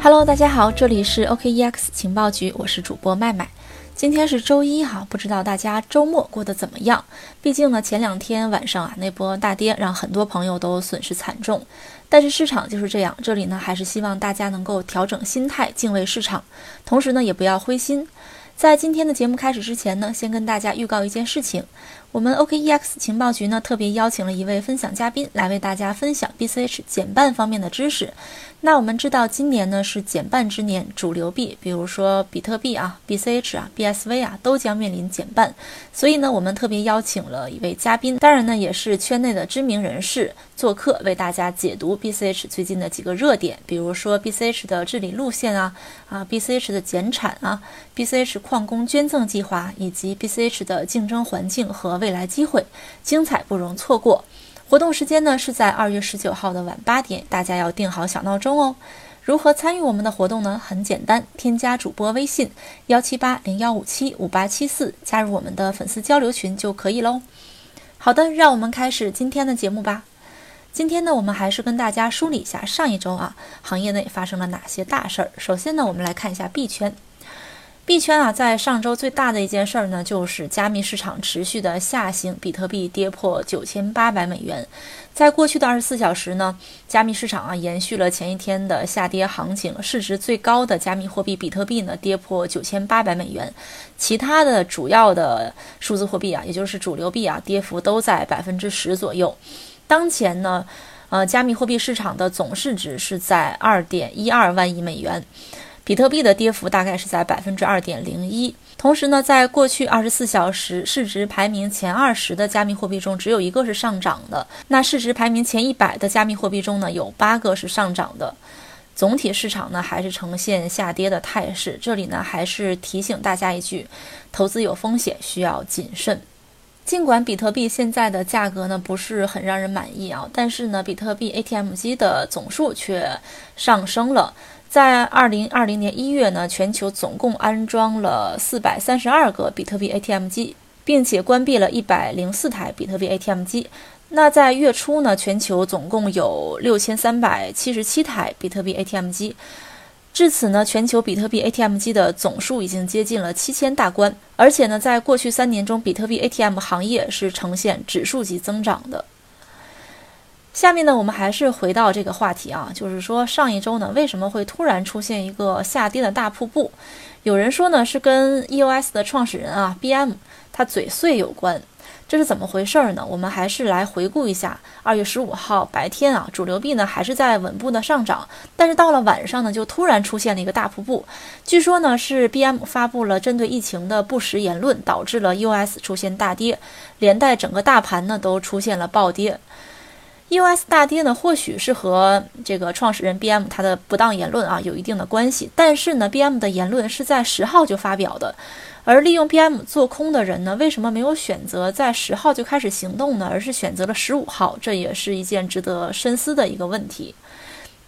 Hello，大家好，这里是 OKEX 情报局，我是主播麦麦。今天是周一哈，不知道大家周末过得怎么样？毕竟呢，前两天晚上啊那波大跌让很多朋友都损失惨重。但是市场就是这样，这里呢还是希望大家能够调整心态，敬畏市场，同时呢也不要灰心。在今天的节目开始之前呢，先跟大家预告一件事情。我们 OKEX 情报局呢，特别邀请了一位分享嘉宾来为大家分享 BCH 减半方面的知识。那我们知道今年呢是减半之年，主流币，比如说比特币啊、BCH 啊、BSV 啊，都将面临减半。所以呢，我们特别邀请了一位嘉宾，当然呢也是圈内的知名人士做客，为大家解读 BCH 最近的几个热点，比如说 BCH 的治理路线啊、啊 BCH 的减产啊、BCH 矿工捐赠计划以及 BCH 的竞争环境和。未来机会精彩不容错过，活动时间呢是在二月十九号的晚八点，大家要定好小闹钟哦。如何参与我们的活动呢？很简单，添加主播微信幺七八零幺五七五八七四，加入我们的粉丝交流群就可以喽。好的，让我们开始今天的节目吧。今天呢，我们还是跟大家梳理一下上一周啊，行业内发生了哪些大事儿。首先呢，我们来看一下币圈。币圈啊，在上周最大的一件事儿呢，就是加密市场持续的下行，比特币跌破九千八百美元。在过去的二十四小时呢，加密市场啊延续了前一天的下跌行情，市值最高的加密货币比特币呢跌破九千八百美元，其他的主要的数字货币啊，也就是主流币啊，跌幅都在百分之十左右。当前呢，呃，加密货币市场的总市值是在二点一二万亿美元。比特币的跌幅大概是在百分之二点零一。同时呢，在过去二十四小时市值排名前二十的加密货币中，只有一个是上涨的。那市值排名前一百的加密货币中呢，有八个是上涨的。总体市场呢，还是呈现下跌的态势。这里呢，还是提醒大家一句：投资有风险，需要谨慎。尽管比特币现在的价格呢不是很让人满意啊，但是呢，比特币 ATM 机的总数却上升了。在二零二零年一月呢，全球总共安装了四百三十二个比特币 ATM 机，并且关闭了一百零四台比特币 ATM 机。那在月初呢，全球总共有六千三百七十七台比特币 ATM 机。至此呢，全球比特币 ATM 机的总数已经接近了七千大关。而且呢，在过去三年中，比特币 ATM 行业是呈现指数级增长的。下面呢，我们还是回到这个话题啊，就是说上一周呢，为什么会突然出现一个下跌的大瀑布？有人说呢，是跟 EOS 的创始人啊 BM 他嘴碎有关，这是怎么回事儿呢？我们还是来回顾一下，二月十五号白天啊，主流币呢还是在稳步的上涨，但是到了晚上呢，就突然出现了一个大瀑布。据说呢，是 BM 发布了针对疫情的不实言论，导致了 EOS 出现大跌，连带整个大盘呢都出现了暴跌。EOS 大跌呢，或许是和这个创始人 BM 他的不当言论啊有一定的关系。但是呢，BM 的言论是在十号就发表的，而利用 BM 做空的人呢，为什么没有选择在十号就开始行动呢？而是选择了十五号？这也是一件值得深思的一个问题。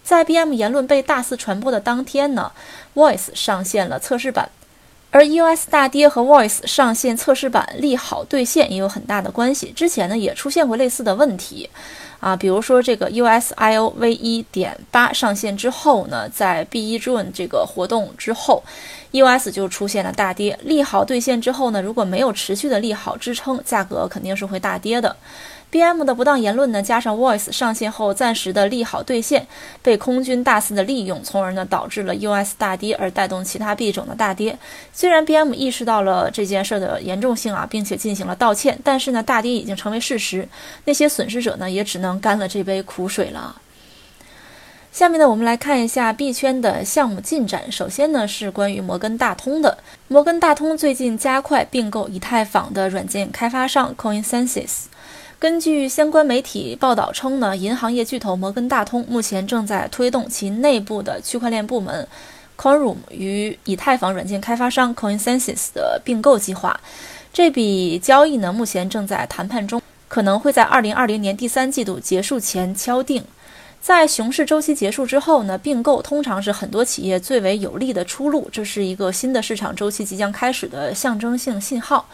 在 BM 言论被大肆传播的当天呢，Voice 上线了测试版，而 EOS 大跌和 Voice 上线测试版利好兑现也有很大的关系。之前呢，也出现过类似的问题。啊，比如说这个 USIO V 一点八上线之后呢，在 B 一 June 这个活动之后，US 就出现了大跌。利好兑现之后呢，如果没有持续的利好支撑，价格肯定是会大跌的。BM 的不当言论呢，加上 Voice 上线后暂时的利好兑现，被空军大肆的利用，从而呢导致了 US 大跌，而带动其他币种的大跌。虽然 BM 意识到了这件事的严重性啊，并且进行了道歉，但是呢，大跌已经成为事实，那些损失者呢，也只能干了这杯苦水了。下面呢，我们来看一下币圈的项目进展。首先呢，是关于摩根大通的。摩根大通最近加快并购以太坊的软件开发商 CoinSensus。根据相关媒体报道称呢，银行业巨头摩根大通目前正在推动其内部的区块链部门 Coinroom 与以太坊软件开发商 CoinSensus 的并购计划。这笔交易呢，目前正在谈判中，可能会在2020年第三季度结束前敲定。在熊市周期结束之后呢，并购通常是很多企业最为有利的出路，这是一个新的市场周期即将开始的象征性信号。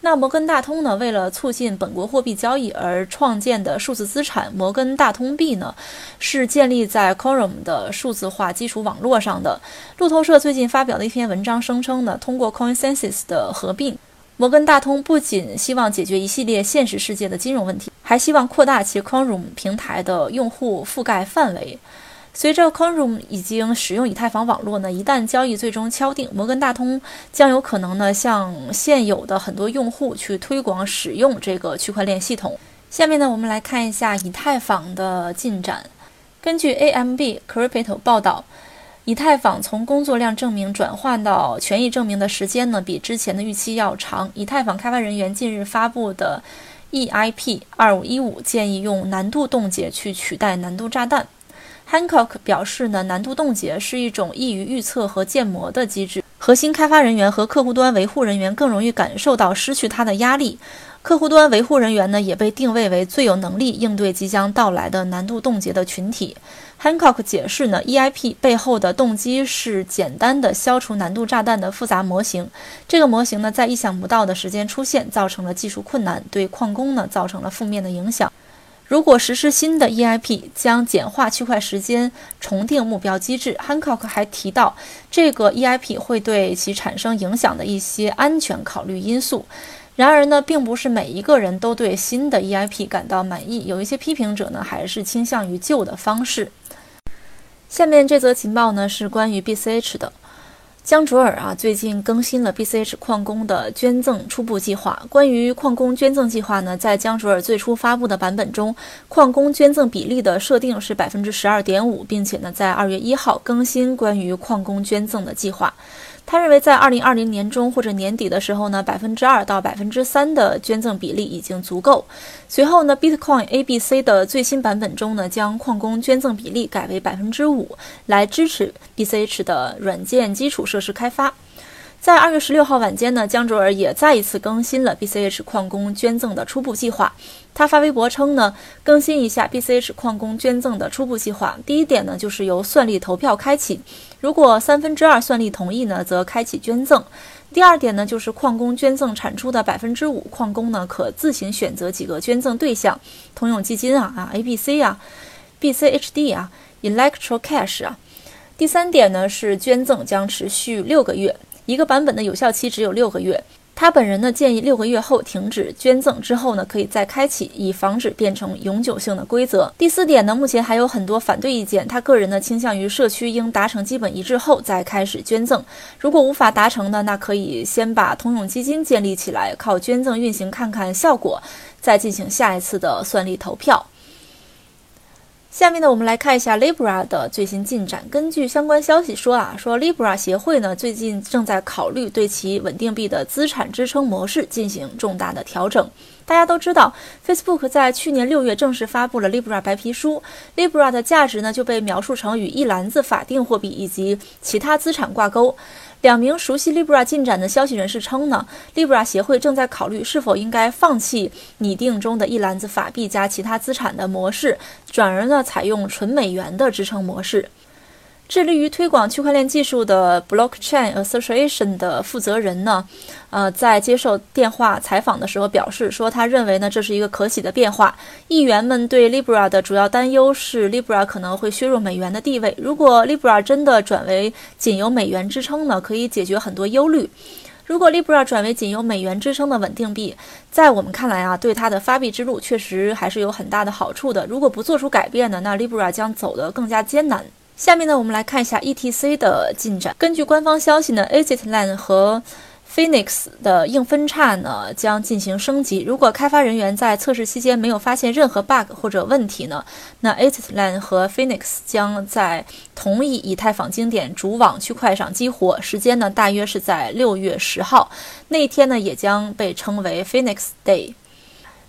那摩根大通呢，为了促进本国货币交易而创建的数字资产摩根大通币呢，是建立在 Corum 的数字化基础网络上的。路透社最近发表的一篇文章声称呢，通过 CoinSense 的合并，摩根大通不仅希望解决一系列现实世界的金融问题，还希望扩大其 c o r u m 平台的用户覆盖范围。随着 Quorum 已经使用以太坊网络呢，一旦交易最终敲定，摩根大通将有可能呢向现有的很多用户去推广使用这个区块链系统。下面呢，我们来看一下以太坊的进展。根据 AMB Crypto 报道，以太坊从工作量证明转换到权益证明的时间呢，比之前的预期要长。以太坊开发人员近日发布的 EIP 二五一五建议用难度冻结去取代难度炸弹。Hancock 表示呢，难度冻结是一种易于预测和建模的机制，核心开发人员和客户端维护人员更容易感受到失去它的压力。客户端维护人员呢，也被定位为最有能力应对即将到来的难度冻结的群体。Hancock 解释呢，EIP 背后的动机是简单的消除难度炸弹的复杂模型。这个模型呢，在意想不到的时间出现，造成了技术困难，对矿工呢造成了负面的影响。如果实施新的 EIP，将简化区块时间重定目标机制。Hancock 还提到，这个 EIP 会对其产生影响的一些安全考虑因素。然而呢，并不是每一个人都对新的 EIP 感到满意。有一些批评者呢，还是倾向于旧的方式。下面这则情报呢，是关于 BCH 的。江卓尔啊，最近更新了 BCH 矿工的捐赠初步计划。关于矿工捐赠计划呢，在江卓尔最初发布的版本中，矿工捐赠比例的设定是百分之十二点五，并且呢，在二月一号更新关于矿工捐赠的计划。他认为，在二零二零年中或者年底的时候呢，百分之二到百分之三的捐赠比例已经足够。随后呢，Bitcoin ABC 的最新版本中呢，将矿工捐赠比例改为百分之五，来支持 BCH 的软件基础设施开发。在二月十六号晚间呢，江卓尔也再一次更新了 BCH 矿工捐赠的初步计划。他发微博称呢，更新一下 BCH 矿工捐赠的初步计划。第一点呢，就是由算力投票开启，如果三分之二算力同意呢，则开启捐赠。第二点呢，就是矿工捐赠产出的百分之五，矿工呢可自行选择几个捐赠对象，通用基金啊啊 ABC 啊，BCHD 啊，Electro Cash 啊。第三点呢，是捐赠将持续六个月。一个版本的有效期只有六个月，他本人呢建议六个月后停止捐赠，之后呢可以再开启，以防止变成永久性的规则。第四点呢，目前还有很多反对意见，他个人呢倾向于社区应达成基本一致后再开始捐赠，如果无法达成呢，那可以先把通用基金建立起来，靠捐赠运行看看效果，再进行下一次的算力投票。下面呢，我们来看一下 Libra 的最新进展。根据相关消息说啊，说 Libra 协会呢最近正在考虑对其稳定币的资产支撑模式进行重大的调整。大家都知道，Facebook 在去年六月正式发布了 Libra 白皮书，Libra 的价值呢就被描述成与一篮子法定货币以及其他资产挂钩。两名熟悉 Libra 进展的消息人士称呢，Libra 协会正在考虑是否应该放弃拟定中的一篮子法币加其他资产的模式，转而呢采用纯美元的支撑模式。致力于推广区块链技术的 Blockchain Association 的负责人呢，呃，在接受电话采访的时候表示说，他认为呢这是一个可喜的变化。议员们对 Libra 的主要担忧是 Libra 可能会削弱美元的地位。如果 Libra 真的转为仅由美元支撑呢，可以解决很多忧虑。如果 Libra 转为仅由美元支撑的稳定币，在我们看来啊，对它的发币之路确实还是有很大的好处的。如果不做出改变呢，那 Libra 将走得更加艰难。下面呢，我们来看一下 ETC 的进展。根据官方消息呢，ExitLand 和 Phoenix 的硬分叉呢将进行升级。如果开发人员在测试期间没有发现任何 bug 或者问题呢，那 ExitLand 和 Phoenix 将在同一以太坊经典主网区块上激活。时间呢，大约是在六月十号。那一天呢，也将被称为 Phoenix Day。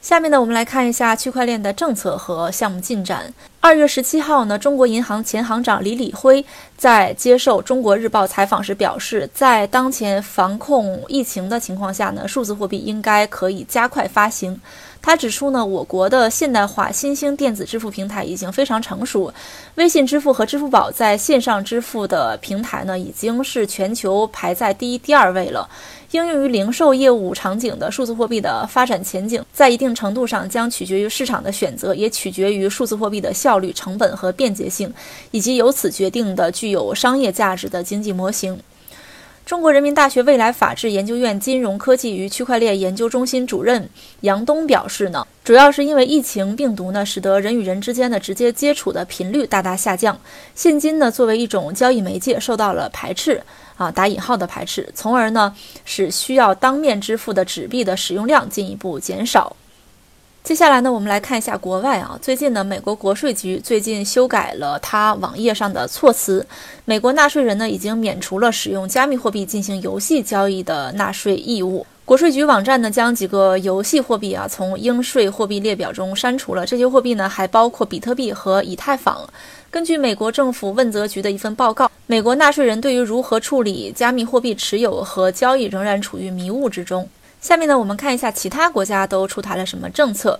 下面呢，我们来看一下区块链的政策和项目进展。二月十七号呢，中国银行前行长李李辉在接受中国日报采访时表示，在当前防控疫情的情况下呢，数字货币应该可以加快发行。他他指出呢，我国的现代化新兴电子支付平台已经非常成熟，微信支付和支付宝在线上支付的平台呢，已经是全球排在第一、第二位了。应用于零售业务场景的数字货币的发展前景，在一定程度上将取决于市场的选择，也取决于数字货币的效率、成本和便捷性，以及由此决定的具有商业价值的经济模型。中国人民大学未来法治研究院金融科技与区块链研究中心主任杨东表示呢，主要是因为疫情病毒呢，使得人与人之间的直接接触的频率大大下降，现金呢作为一种交易媒介受到了排斥啊打引号的排斥，从而呢使需要当面支付的纸币的使用量进一步减少。接下来呢，我们来看一下国外啊。最近呢，美国国税局最近修改了它网页上的措辞。美国纳税人呢，已经免除了使用加密货币进行游戏交易的纳税义务。国税局网站呢，将几个游戏货币啊从应税货币列表中删除了。这些货币呢，还包括比特币和以太坊。根据美国政府问责局的一份报告，美国纳税人对于如何处理加密货币持有和交易仍然处于迷雾之中。下面呢，我们看一下其他国家都出台了什么政策。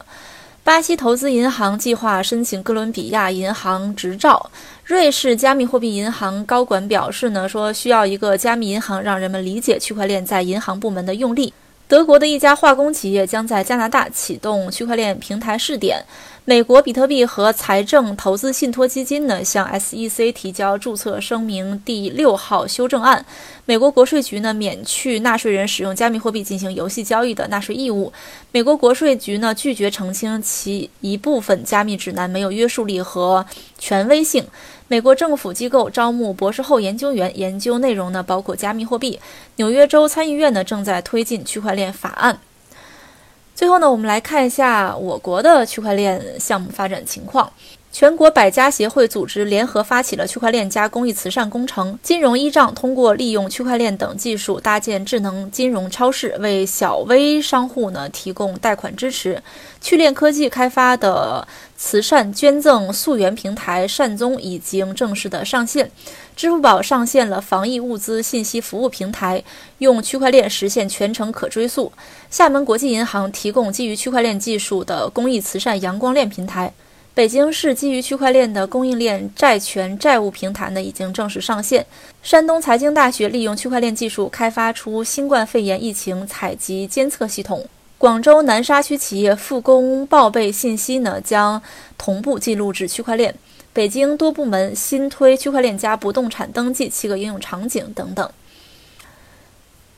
巴西投资银行计划申请哥伦比亚银行执照。瑞士加密货币银行高管表示呢，说需要一个加密银行，让人们理解区块链在银行部门的用力。德国的一家化工企业将在加拿大启动区块链平台试点。美国比特币和财政投资信托基金呢向 SEC 提交注册声明第六号修正案。美国国税局呢免去纳税人使用加密货币进行游戏交易的纳税义务。美国国税局呢拒绝澄清其一部分加密指南没有约束力和权威性。美国政府机构招募博士后研究员，研究内容呢包括加密货币。纽约州参议院呢正在推进区块链法案。最后呢，我们来看一下我国的区块链项目发展情况。全国百家协会组织联合发起了区块链加公益慈善工程“金融依仗”，通过利用区块链等技术搭建智能金融超市，为小微商户呢提供贷款支持。趣链科技开发的慈善捐赠溯源平台“善宗”已经正式的上线。支付宝上线了防疫物资信息服务平台，用区块链实现全程可追溯。厦门国际银行提供基于区块链技术的公益慈善阳光链平台。北京市基于区块链的供应链债权债务平台呢，已经正式上线。山东财经大学利用区块链技术开发出新冠肺炎疫情采集监测系统。广州南沙区企业复工报备信息呢，将同步记录至区块链。北京多部门新推区块链加不动产登记七个应用场景等等。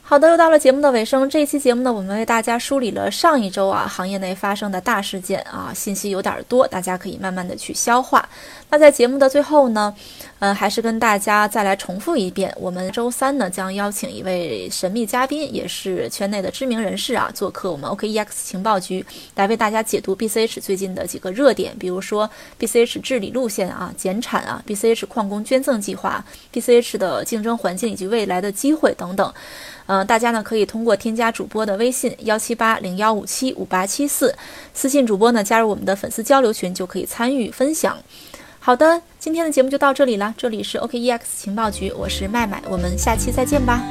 好的，又到了节目的尾声。这一期节目呢，我们为大家梳理了上一周啊行业内发生的大事件啊，信息有点多，大家可以慢慢的去消化。那在节目的最后呢，嗯，还是跟大家再来重复一遍，我们周三呢将邀请一位神秘嘉宾，也是圈内的知名人士啊，做客我们 OKEX 情报局，来为大家解读 BCH 最近的几个热点，比如说 BCH 治理路线啊、减产啊、BCH 矿工捐赠计划、BCH 的竞争环境以及未来的机会等等。嗯，大家呢可以通过添加主播的微信幺七八零幺五七五八七四，私信主播呢加入我们的粉丝交流群，就可以参与分享。好的，今天的节目就到这里了，这里是 OKEX 情报局，我是麦麦，我们下期再见吧。